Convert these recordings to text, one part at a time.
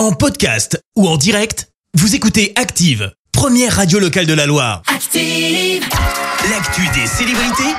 En podcast ou en direct, vous écoutez Active, première radio locale de la Loire. Active. L'actu des célébrités,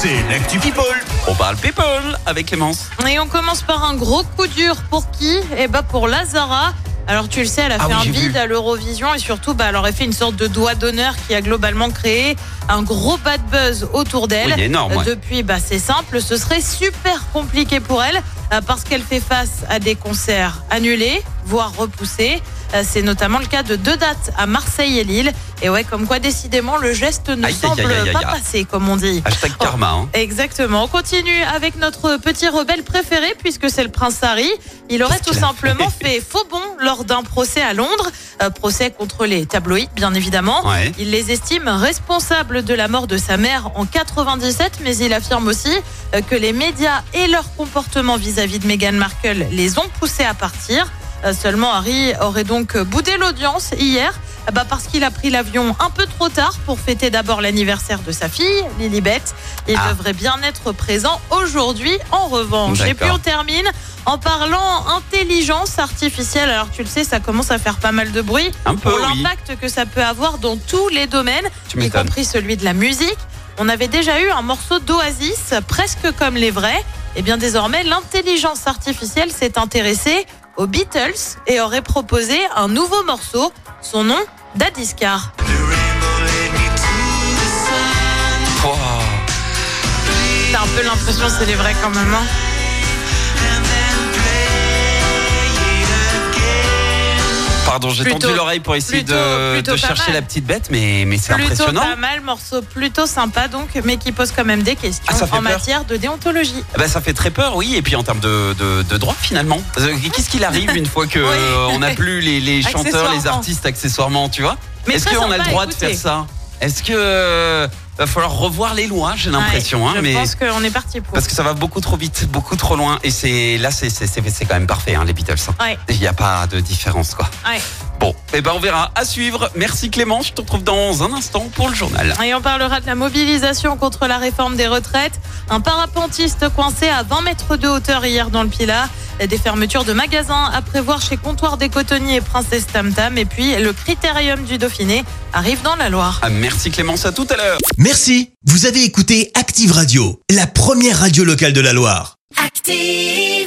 c'est l'actu People. On parle people avec Clémence. Et on commence par un gros coup dur pour qui? Eh bah pour Lazara. Alors tu le sais, elle a Ah fait oui, un vu. à l'Eurovision et surtout, bah, elle aurait fait une sorte de doigt d'honneur qui a globalement créé un gros bad buzz autour d'elle. Oui, énorme, ouais. Depuis, bah, c'est simple, ce serait super compliqué pour elle euh, parce qu'elle fait face à des concerts annulés, voire repoussés. Euh, C'est notamment le cas de deux dates à Marseille et Lille. Et ouais, comme quoi décidément le geste ne Aïe, semble aïe, aïe, pas passer, comme on dit. Hashtag karma. Hein. Exactement. On continue avec notre petit rebelle préféré puisque c'est le prince Harry. Il aurait tout simplement fait faux bon lors d'un procès à Londres, Euh, procès contre les tabloïds bien évidemment. Ouais. Il les estime responsables de la mort de sa mère en 97, mais il affirme aussi euh, que les médias et leur comportement vis-à-vis de Meghan Markle les ont poussés à partir. Euh, Seulement, Harry aurait donc boudé l'audience hier euh, bah, parce qu'il a pris l'avion un peu trop tard pour fêter d'abord l'anniversaire de sa fille, Lilibet. Il Ah. devrait bien être présent aujourd'hui en revanche. Et puis on termine en parlant intelligence artificielle. Alors tu le sais, ça commence à faire pas mal de bruit Un peu, pour oui. l'impact que ça peut avoir dans tous les domaines, y compris celui de la musique. On avait déjà eu un morceau d'Oasis, presque comme les vrais. Et bien désormais, l'intelligence artificielle s'est intéressée aux Beatles et aurait proposé un nouveau morceau. Son nom, Dadiscar. Oh. T'as un peu l'impression que c'est les vrais quand même. hein. Pardon, j'ai tendu l'oreille pour essayer plutôt- de, plutôt de pas chercher mal. la petite bête, mais, mais c'est Plutôt impressionnant. pas mal, morceau plutôt sympa donc, mais qui pose quand même des questions Ah, en matière de déontologie. Eh ben, ça fait très peur, oui. Et puis en termes de, de, de droit, finalement. Euh, Qu'est-ce qu'il arrive une fois que Oui. on n'a plus les, les chanteurs, les artistes accessoirement, tu vois? Est-ce qu'on a le droit de faire ça? Est-ce que va falloir revoir les lois J'ai l'impression, Ouais, hein, je mais pense qu'on est parti pour. parce que ça va beaucoup trop vite, beaucoup trop loin. Et c'est là, c'est quand même parfait, hein, les Beatles. hein. Ouais, Il n'y a pas de différence, quoi. ouais. Bon, eh ben on verra. À suivre. Merci Clément. Je te retrouve dans un instant pour le journal. Et on parlera de la mobilisation contre la réforme des retraites. Un parapentiste coincé à 20 mètres de hauteur hier dans le Pilat. Des fermetures de magasins à prévoir chez Comptoir des Cotonniers et Princesse Tam Tam. Et puis le critérium du Dauphiné arrive dans la Loire. Ah, merci Clémence. À tout à l'heure. Merci, vous avez écouté Active Radio, la première radio locale de la Loire. Active.